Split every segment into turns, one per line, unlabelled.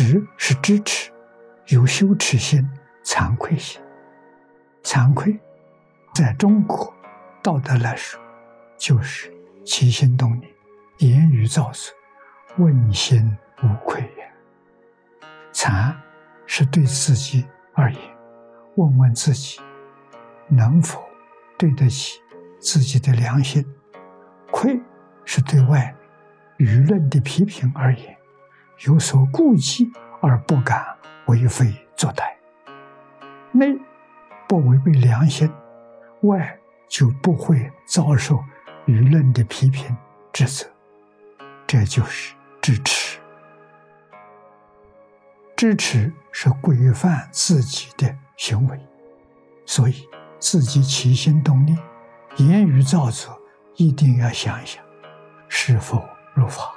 耻是支持，有羞耻心、惭愧心。惭愧，在中国道德来说，就是起心动念、言语造作，问心无愧也。惭是对自己而言，问问自己能否对得起自己的良心；愧是对外舆论的批评而言，有所顾忌而不敢为非作歹。内。不违背良心，外就不会遭受舆论的批评指责。这就是支持。支持是规范自己的行为，所以自己起心动念、言语造作，一定要想一想是否如法，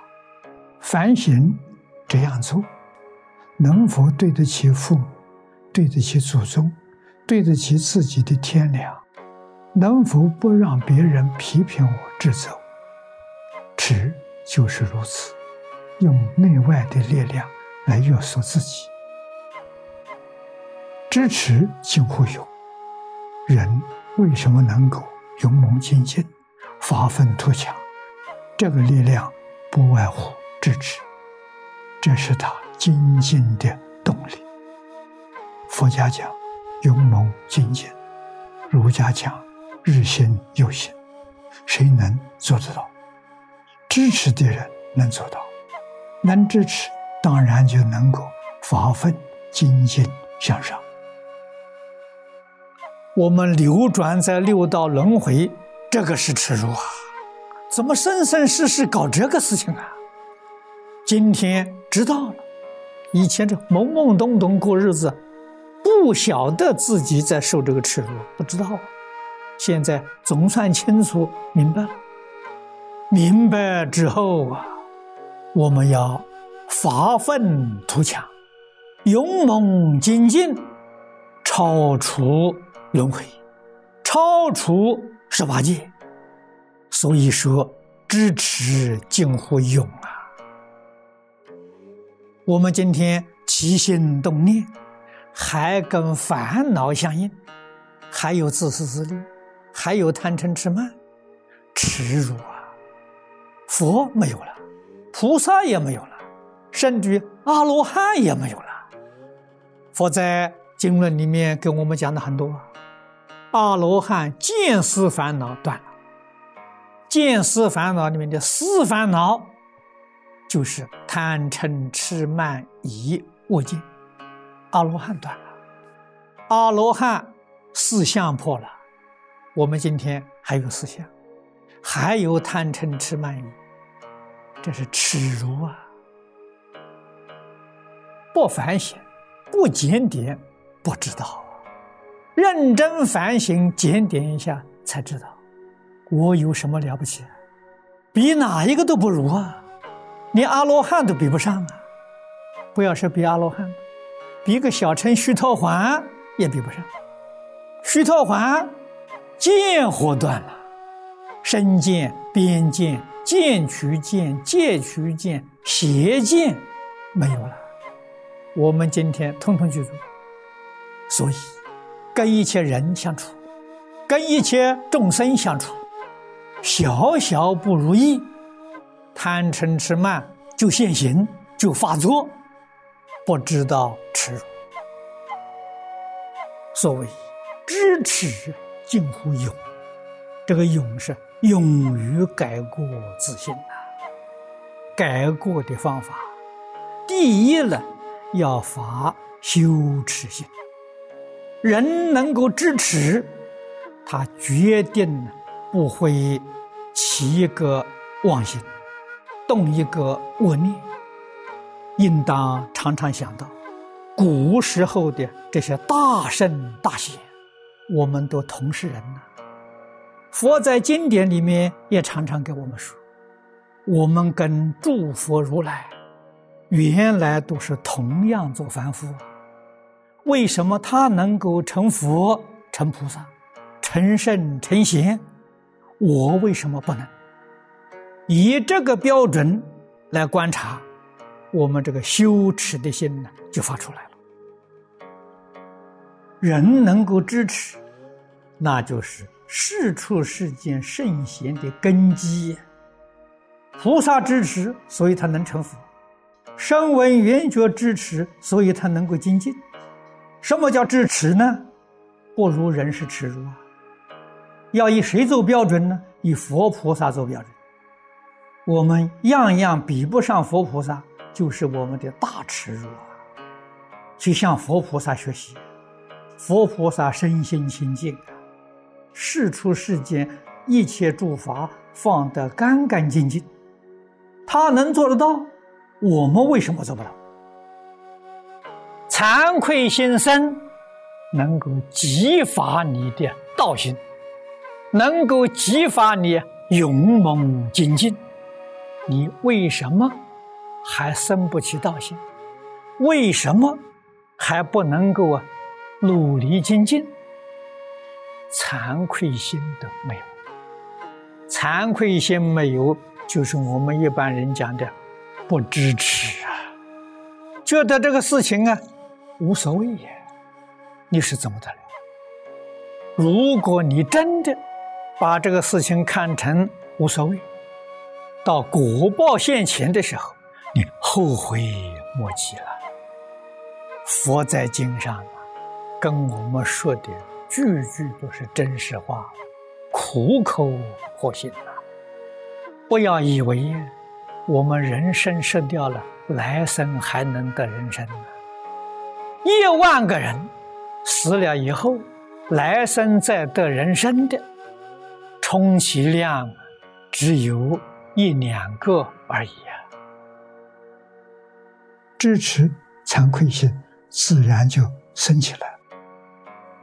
反省这样做能否对得起父母，对得起祖宗。对得起自己的天良，能否不让别人批评我、指责我？持就是如此，用内外的力量来约束自己。支持近乎勇，人为什么能够勇猛精进、发愤图强？这个力量不外乎支持，这是他精进的动力。佛家讲。勇猛精进，儒家讲日新又新，谁能做得到？支持的人能做到，能支持，当然就能够发奋精进向上。我们流转在六道轮回，这个是耻辱啊！怎么生生世世搞这个事情啊？今天知道了，以前这懵懵懂懂过日子。不晓得自己在受这个耻辱，不知道。现在总算清楚明白了。明白之后啊，我们要发愤图强，勇猛精进，超出轮回，超出十八界。所以说，知耻近乎勇。我们今天起心动念。还跟烦恼相应，还有自私自利，还有贪嗔痴慢，耻辱啊！佛没有了，菩萨也没有了，甚至阿罗汉也没有了。佛在经论里面给我们讲的很多，阿罗汉见思烦恼断了，见思烦恼里面的思烦恼，就是贪嗔痴慢疑恶见。阿罗汉断了，阿罗汉四相破了，我们今天还有四相，还有贪嗔痴慢疑，这是耻辱啊！不反省，不检点，不知道。认真反省检点一下，才知道我有什么了不起，比哪一个都不如啊，连阿罗汉都比不上啊！不要说比阿罗汉。比个小乘须陀环也比不上，须陀环剑火断了，身剑、边剑、剑取剑、戒取剑、邪剑没有了，我们今天通通具足。所以，跟一切人相处，跟一切众生相处，小小不如意，贪嗔痴慢就现行，就发作。不知道耻辱，所谓知耻近乎勇，这个勇是勇于改过自新呐。改过的方法，第一呢，要发羞耻心。人能够知耻，他决定不会起一个妄心，动一个恶念。应当常常想到，古时候的这些大圣大贤，我们都同是人呐。佛在经典里面也常常给我们说，我们跟诸佛如来原来都是同样做凡夫，为什么他能够成佛、成菩萨、成圣、成贤，我为什么不能？以这个标准来观察。我们这个羞耻的心呢就发出来了。人能够支持，那就是世出世间圣贤的根基。菩萨支持，所以他能成佛；声闻缘觉支持，所以他能够精进。什么叫支持呢？不如人是耻辱啊！要以谁做标准呢？以佛菩萨做标准。我们样样比不上佛菩萨，就是我们的大耻辱啊！去向佛菩萨学习，佛菩萨身心清净，世出世间一切诸法放得干干净净。他能做得到，我们为什么做不到？惭愧心生，能够激发你的道心，能够激发你勇猛精进。你为什么还生不起道心？为什么还不能够啊努力精进？惭愧心都没有，惭愧心没有。就是我们一般人讲的不支持啊，觉得这个事情啊无所谓呀，你是怎么的了？如果你真的把这个事情看成无所谓，到果报现前的时候，你后悔莫及了。佛在经上啊跟我们说的句句都是真实话，苦口婆心呐。不要以为我们人生失掉了，来生还能得人生呢。一万个人死了以后，来生再得人生的，充其量只有一两个而已啊。
支持惭愧心自然就升起来。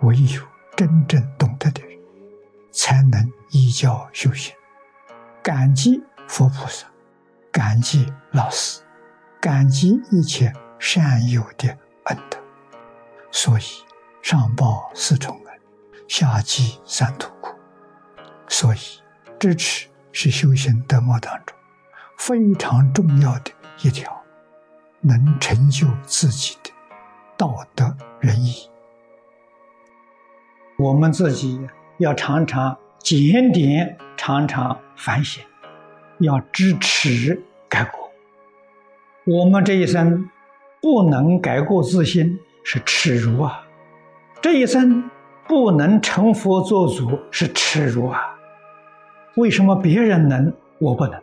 唯有真正懂得的人，才能依教修行。感激佛菩萨，感激老师，感激一切善友的恩德，所以上报四重恩，下济三途苦。所以支持是修行德末当中非常重要的一条，能成就自己的道德仁义。
我们自己要常常检点，常常。反省，要支持改过。我们这一生不能改过自新，是耻辱啊！这一生不能成佛做主，是耻辱啊！为什么别人能，我不能？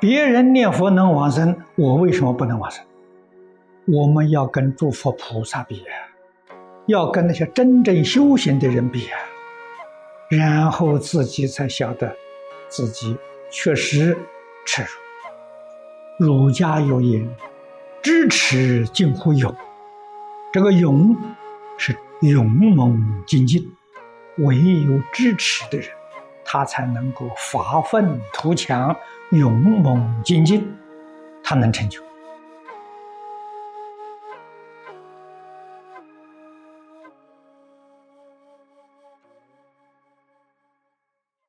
别人念佛能往生，我为什么不能往生？我们要跟诸佛菩萨比，要跟那些真正修行的人比，然后自己才晓得。自己确实耻辱。儒家有言：“知耻近乎勇。”这个勇是勇猛精进，唯有知耻的人，他才能够发愤图强、勇猛精进，他能成就。